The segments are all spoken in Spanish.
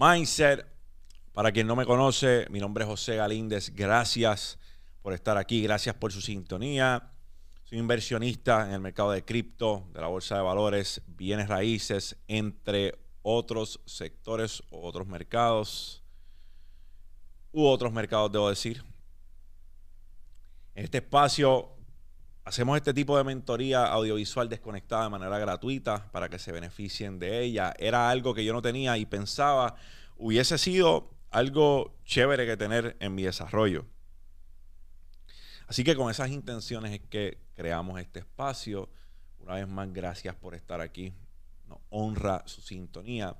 Mindset. Para quien no me conoce, mi nombre es José Galíndez. Gracias por estar aquí, gracias por su sintonía. Soy inversionista en el mercado de cripto, de la bolsa de valores, bienes raíces, entre otros sectores o otros mercados, u otros mercados, debo decir. En este espacio hacemos este tipo de mentoría audiovisual desconectada de manera gratuita para que se beneficien de ella. Era algo que yo no tenía y pensaba hubiese sido algo chévere que tener en mi desarrollo. Así que con esas intenciones es que creamos este espacio. Una vez más, gracias por estar aquí. Nos honra su sintonía.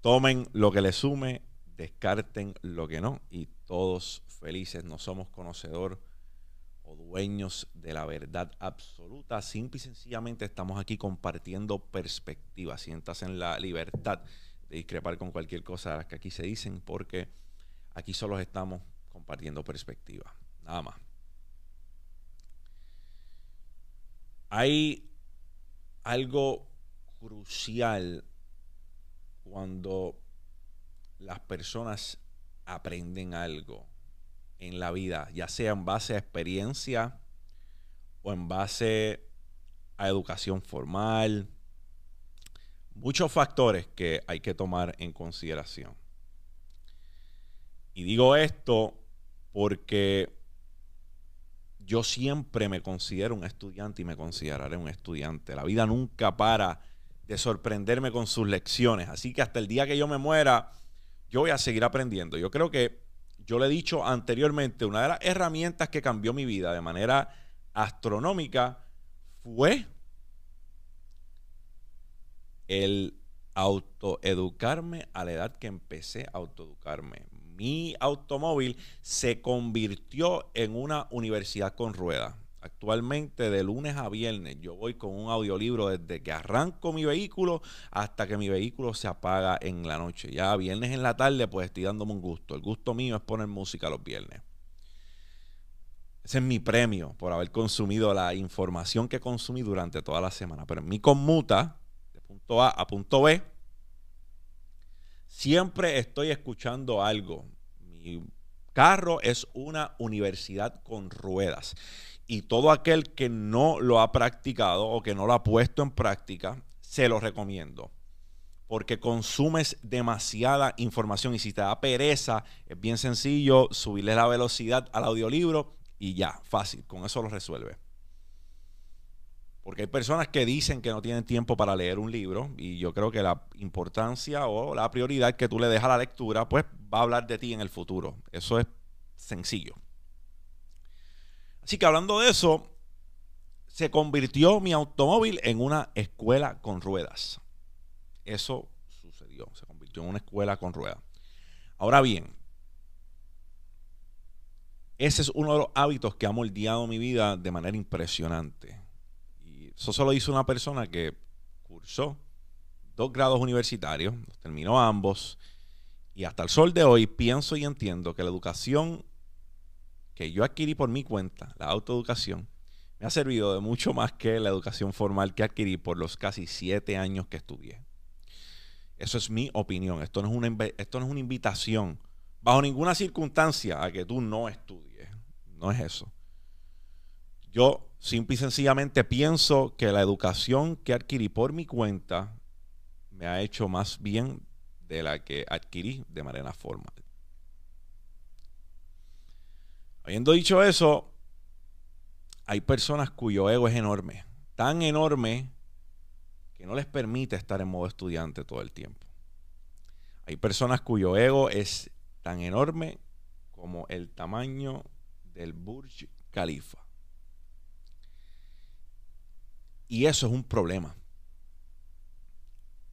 Tomen lo que les sume, descarten lo que no y todos felices. No somos conocedor o dueños de la verdad absoluta. Simple y sencillamente estamos aquí compartiendo perspectivas. Sientas en la libertad de discrepar con cualquier cosa que aquí se dicen porque aquí solo estamos compartiendo perspectivas. Nada más. Hay algo crucial cuando las personas aprenden algo en la vida, ya sea en base a experiencia o en base a educación formal. Muchos factores que hay que tomar en consideración. Y digo esto porque yo siempre me considero un estudiante y me consideraré un estudiante. La vida nunca para de sorprenderme con sus lecciones. Así que hasta el día que yo me muera, yo voy a seguir aprendiendo. Yo creo que yo le he dicho anteriormente, una de las herramientas que cambió mi vida de manera astronómica fue el autoeducarme a la edad que empecé a autoeducarme mi automóvil se convirtió en una universidad con ruedas. Actualmente de lunes a viernes yo voy con un audiolibro desde que arranco mi vehículo hasta que mi vehículo se apaga en la noche. Ya viernes en la tarde pues estoy dándome un gusto. El gusto mío es poner música los viernes. Ese es mi premio por haber consumido la información que consumí durante toda la semana. Pero en mi conmuta, de punto A a punto B, Siempre estoy escuchando algo. Mi carro es una universidad con ruedas. Y todo aquel que no lo ha practicado o que no lo ha puesto en práctica, se lo recomiendo. Porque consumes demasiada información y si te da pereza, es bien sencillo subirle la velocidad al audiolibro y ya, fácil, con eso lo resuelve. Porque hay personas que dicen que no tienen tiempo para leer un libro y yo creo que la importancia o la prioridad que tú le dejas a la lectura, pues va a hablar de ti en el futuro. Eso es sencillo. Así que hablando de eso, se convirtió mi automóvil en una escuela con ruedas. Eso sucedió, se convirtió en una escuela con ruedas. Ahora bien, ese es uno de los hábitos que ha moldeado mi vida de manera impresionante eso solo hizo una persona que cursó dos grados universitarios, terminó ambos, y hasta el sol de hoy pienso y entiendo que la educación que yo adquirí por mi cuenta, la autoeducación, me ha servido de mucho más que la educación formal que adquirí por los casi siete años que estudié. Eso es mi opinión. Esto no es una, esto no es una invitación, bajo ninguna circunstancia, a que tú no estudies. No es eso. Yo Simple y sencillamente pienso que la educación que adquirí por mi cuenta me ha hecho más bien de la que adquirí de manera formal. Habiendo dicho eso, hay personas cuyo ego es enorme, tan enorme que no les permite estar en modo estudiante todo el tiempo. Hay personas cuyo ego es tan enorme como el tamaño del Burj Khalifa. Y eso es un problema.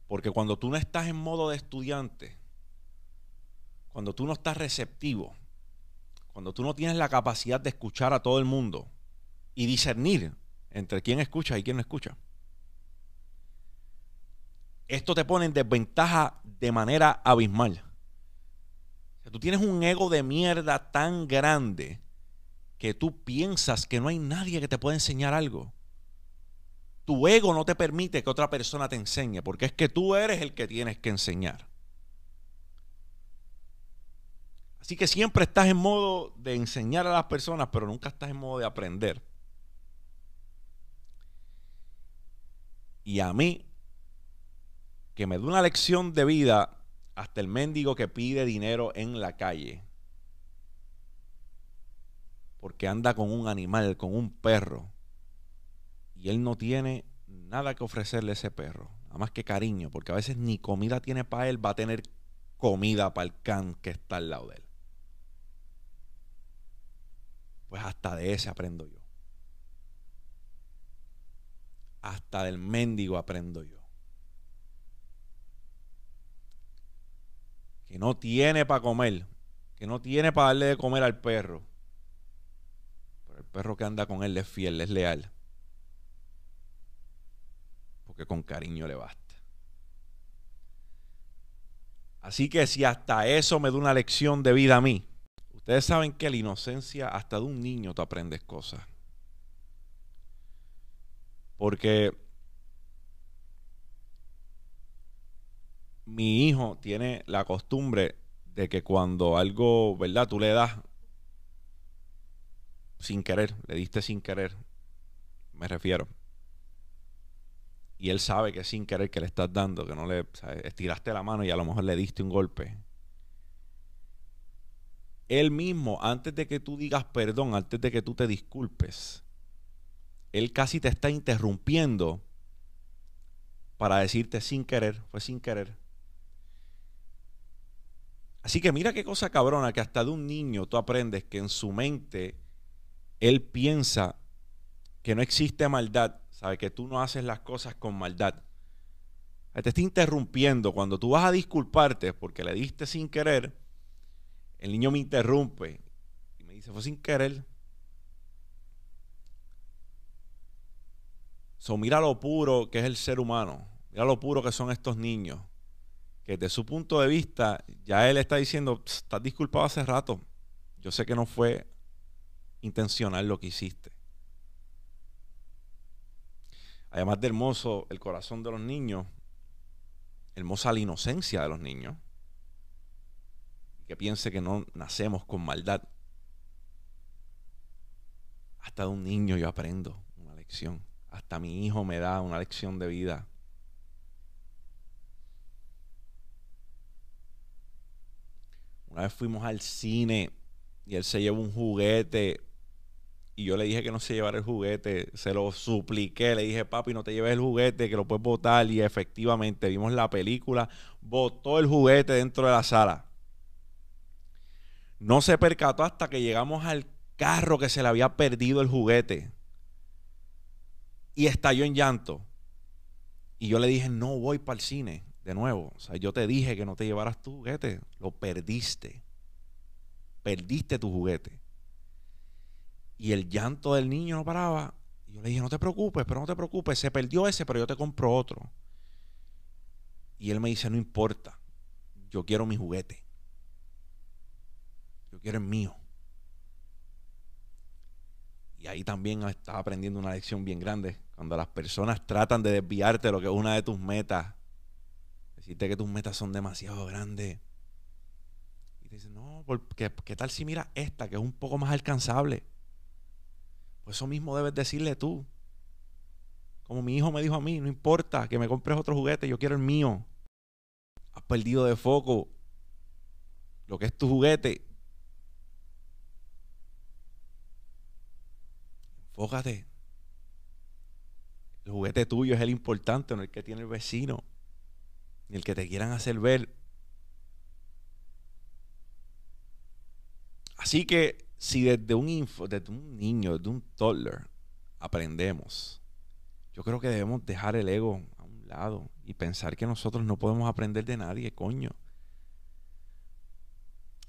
Porque cuando tú no estás en modo de estudiante, cuando tú no estás receptivo, cuando tú no tienes la capacidad de escuchar a todo el mundo y discernir entre quién escucha y quién no escucha, esto te pone en desventaja de manera abismal. tú tienes un ego de mierda tan grande que tú piensas que no hay nadie que te pueda enseñar algo tu ego no te permite que otra persona te enseñe, porque es que tú eres el que tienes que enseñar. Así que siempre estás en modo de enseñar a las personas, pero nunca estás en modo de aprender. Y a mí, que me da una lección de vida hasta el mendigo que pide dinero en la calle, porque anda con un animal, con un perro, y él no tiene nada que ofrecerle a ese perro, nada más que cariño, porque a veces ni comida tiene para él, va a tener comida para el can que está al lado de él. Pues hasta de ese aprendo yo. Hasta del mendigo aprendo yo. Que no tiene para comer, que no tiene para darle de comer al perro. Pero el perro que anda con él es fiel, es leal que con cariño le basta. Así que si hasta eso me da una lección de vida a mí, ustedes saben que la inocencia, hasta de un niño tú aprendes cosas. Porque mi hijo tiene la costumbre de que cuando algo, ¿verdad? Tú le das sin querer, le diste sin querer, me refiero y él sabe que sin querer que le estás dando, que no le estiraste la mano y a lo mejor le diste un golpe. Él mismo, antes de que tú digas perdón, antes de que tú te disculpes, él casi te está interrumpiendo para decirte sin querer, fue sin querer. Así que mira qué cosa cabrona que hasta de un niño tú aprendes que en su mente él piensa que no existe maldad Sabe que tú no haces las cosas con maldad. Te está interrumpiendo. Cuando tú vas a disculparte porque le diste sin querer, el niño me interrumpe y me dice, fue sin querer. So, mira lo puro que es el ser humano. Mira lo puro que son estos niños. Que desde su punto de vista, ya él está diciendo, estás disculpado hace rato. Yo sé que no fue intencional lo que hiciste además de hermoso el corazón de los niños, hermosa la inocencia de los niños, que piense que no nacemos con maldad. Hasta de un niño yo aprendo una lección. Hasta mi hijo me da una lección de vida. Una vez fuimos al cine y él se llevó un juguete y yo le dije que no se llevara el juguete, se lo supliqué, le dije, papi, no te lleves el juguete, que lo puedes botar. Y efectivamente vimos la película, botó el juguete dentro de la sala. No se percató hasta que llegamos al carro que se le había perdido el juguete. Y estalló en llanto. Y yo le dije, no voy para el cine de nuevo. O sea, yo te dije que no te llevaras tu juguete. Lo perdiste. Perdiste tu juguete. Y el llanto del niño no paraba. Y yo le dije, no te preocupes, pero no te preocupes, se perdió ese, pero yo te compro otro. Y él me dice, no importa, yo quiero mi juguete. Yo quiero el mío. Y ahí también estaba aprendiendo una lección bien grande. Cuando las personas tratan de desviarte de lo que es una de tus metas, decirte que tus metas son demasiado grandes. Y te dicen, no, porque, ¿qué tal si mira esta que es un poco más alcanzable? Pues eso mismo debes decirle tú. Como mi hijo me dijo a mí, no importa que me compres otro juguete, yo quiero el mío. Has perdido de foco lo que es tu juguete. Enfócate. El juguete tuyo es el importante, no el que tiene el vecino, ni el que te quieran hacer ver. Así que si desde un, info, desde un niño, desde un toddler, aprendemos, yo creo que debemos dejar el ego a un lado y pensar que nosotros no podemos aprender de nadie, coño.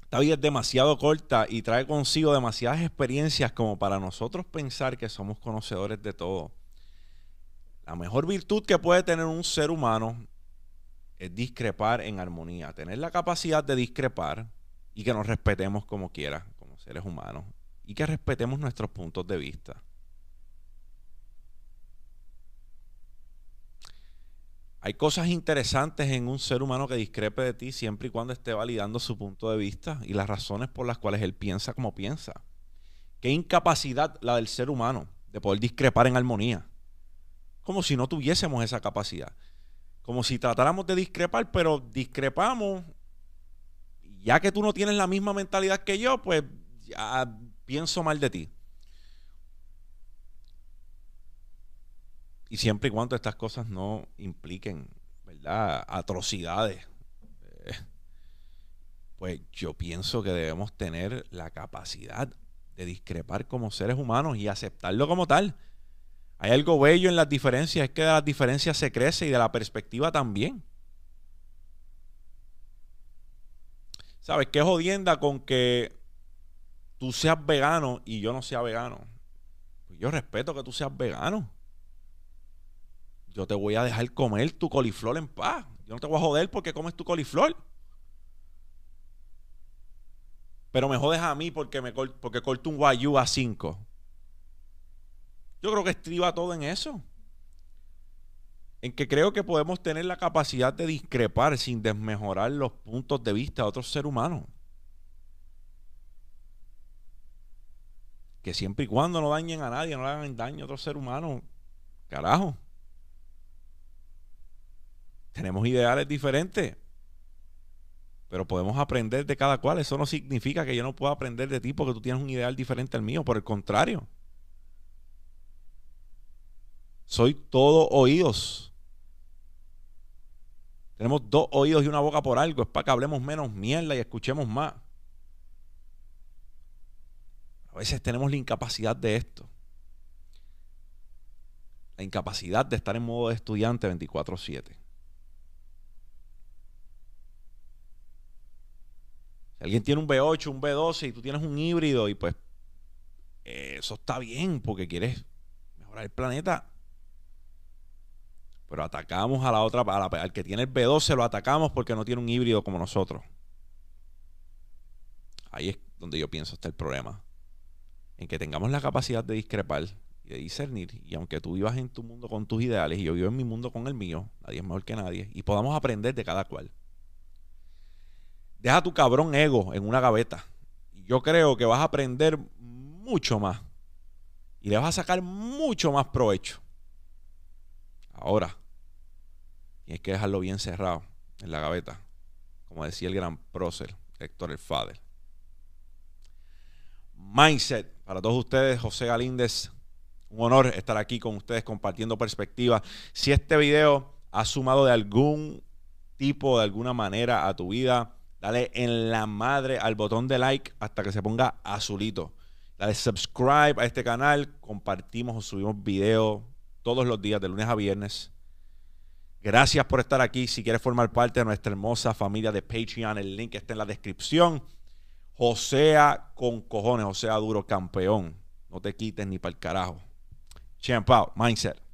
Esta vida es demasiado corta y trae consigo demasiadas experiencias como para nosotros pensar que somos conocedores de todo. La mejor virtud que puede tener un ser humano es discrepar en armonía, tener la capacidad de discrepar y que nos respetemos como quiera seres humanos y que respetemos nuestros puntos de vista. Hay cosas interesantes en un ser humano que discrepe de ti siempre y cuando esté validando su punto de vista y las razones por las cuales él piensa como piensa. Qué incapacidad la del ser humano de poder discrepar en armonía. Como si no tuviésemos esa capacidad. Como si tratáramos de discrepar, pero discrepamos. Ya que tú no tienes la misma mentalidad que yo, pues ya pienso mal de ti. Y siempre y cuando estas cosas no impliquen, ¿verdad? Atrocidades. Eh, pues yo pienso que debemos tener la capacidad de discrepar como seres humanos y aceptarlo como tal. Hay algo bello en las diferencias, es que de las diferencias se crece y de la perspectiva también. ¿Sabes qué jodienda con que tú seas vegano y yo no sea vegano? Pues yo respeto que tú seas vegano yo te voy a dejar comer tu coliflor en paz. Yo no te voy a joder porque comes tu coliflor. Pero me jodes a mí porque, porque corto un guayú a 5. Yo creo que estriba todo en eso. En que creo que podemos tener la capacidad de discrepar sin desmejorar los puntos de vista de otros seres humanos. Que siempre y cuando no dañen a nadie, no le hagan daño a otro ser humano, carajo tenemos ideales diferentes, pero podemos aprender de cada cual. Eso no significa que yo no pueda aprender de ti porque tú tienes un ideal diferente al mío, por el contrario. Soy todo oídos. Tenemos dos oídos y una boca por algo. Es para que hablemos menos mierda y escuchemos más. A veces tenemos la incapacidad de esto. La incapacidad de estar en modo de estudiante 24/7. Si alguien tiene un B8, un B12 y tú tienes un híbrido y pues eso está bien porque quieres mejorar el planeta. Pero atacamos a la otra, al que tiene el B12 lo atacamos porque no tiene un híbrido como nosotros. Ahí es donde yo pienso está el problema. En que tengamos la capacidad de discrepar y de discernir. Y aunque tú vivas en tu mundo con tus ideales y yo vivo en mi mundo con el mío, nadie es mejor que nadie. Y podamos aprender de cada cual. Deja tu cabrón ego en una gaveta. Yo creo que vas a aprender mucho más. Y le vas a sacar mucho más provecho. Ahora, tienes que dejarlo bien cerrado en la gaveta. Como decía el gran prócer, Héctor el Fader. Mindset. Para todos ustedes, José Galíndez, un honor estar aquí con ustedes compartiendo perspectivas. Si este video ha sumado de algún tipo, de alguna manera a tu vida, Dale en la madre al botón de like hasta que se ponga azulito. Dale subscribe a este canal. Compartimos o subimos videos todos los días, de lunes a viernes. Gracias por estar aquí. Si quieres formar parte de nuestra hermosa familia de Patreon, el link está en la descripción. Josea con cojones, Josea duro campeón. No te quites ni para el carajo. Champ out, mindset.